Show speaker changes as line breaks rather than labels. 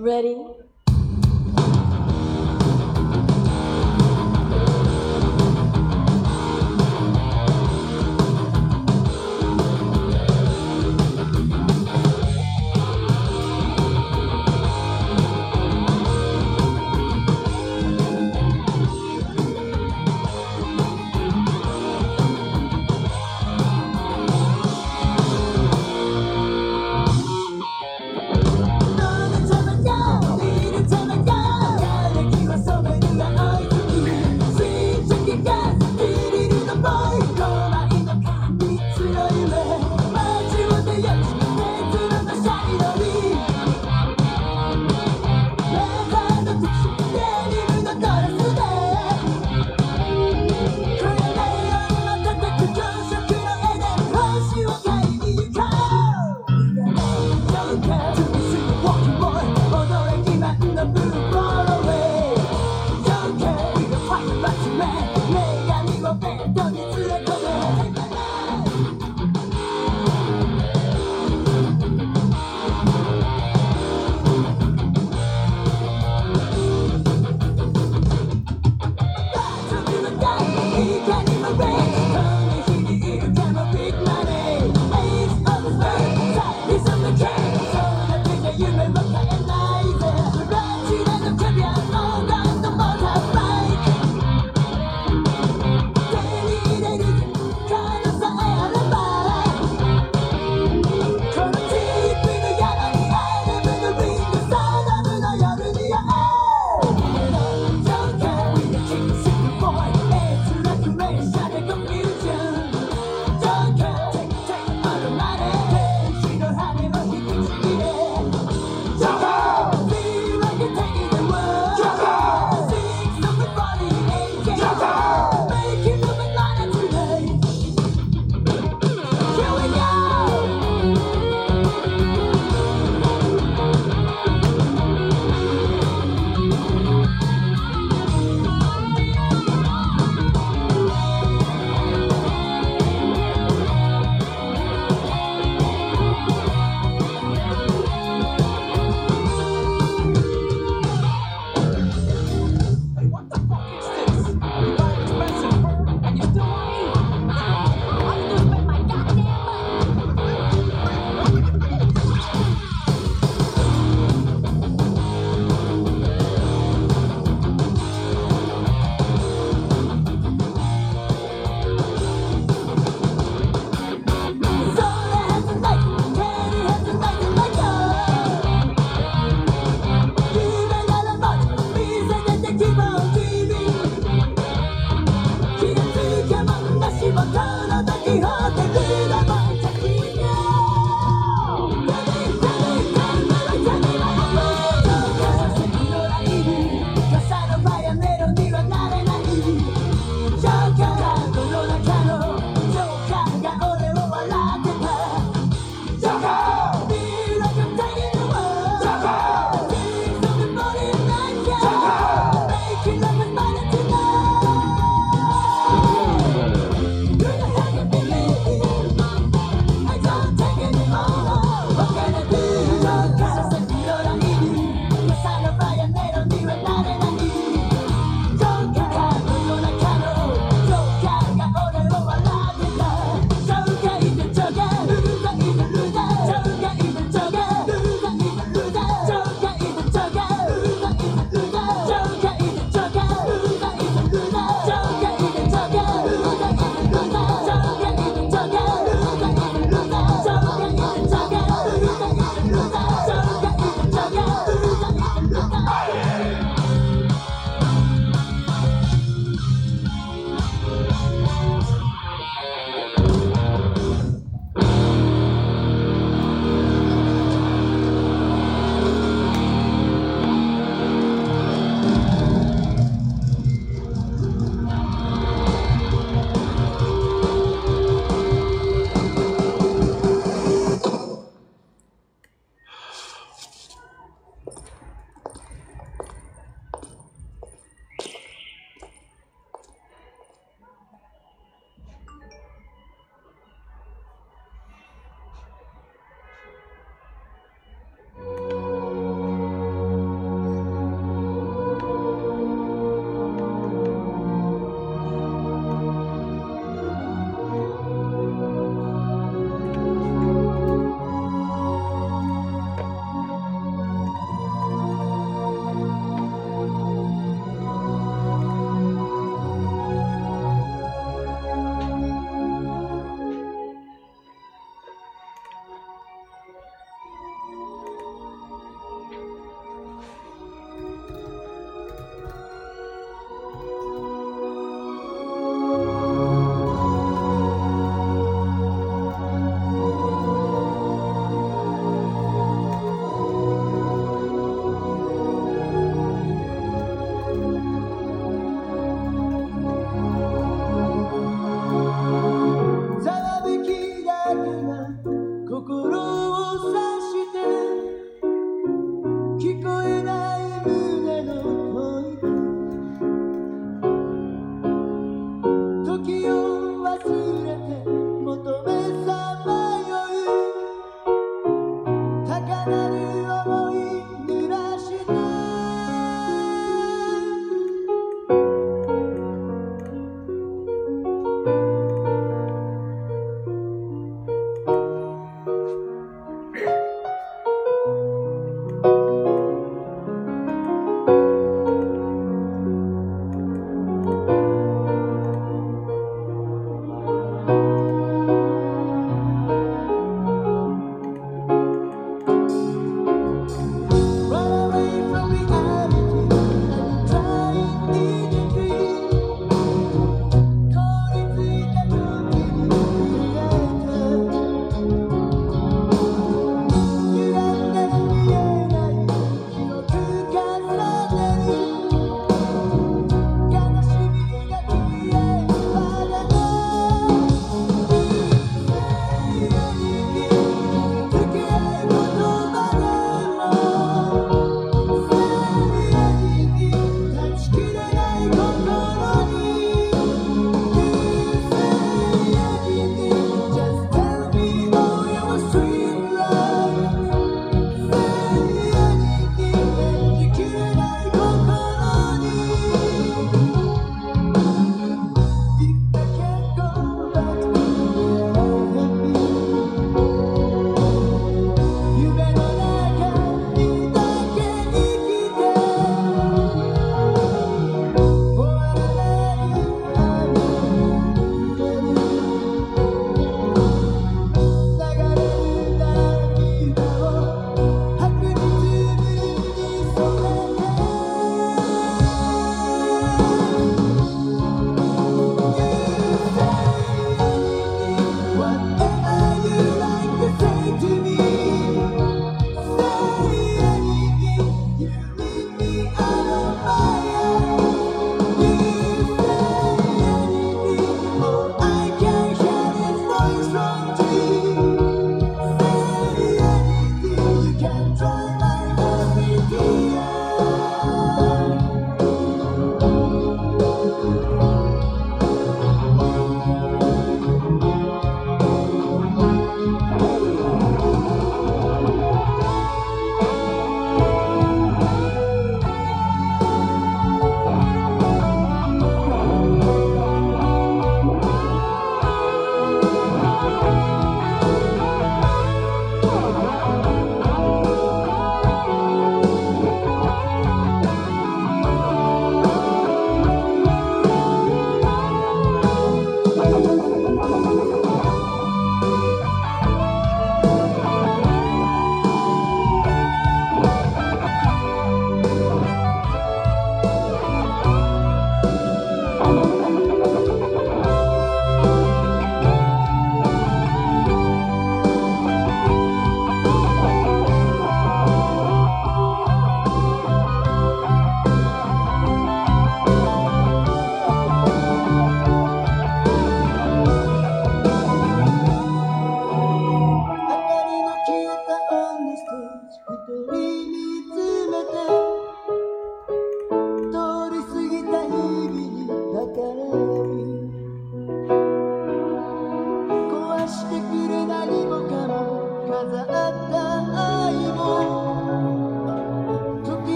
Ready?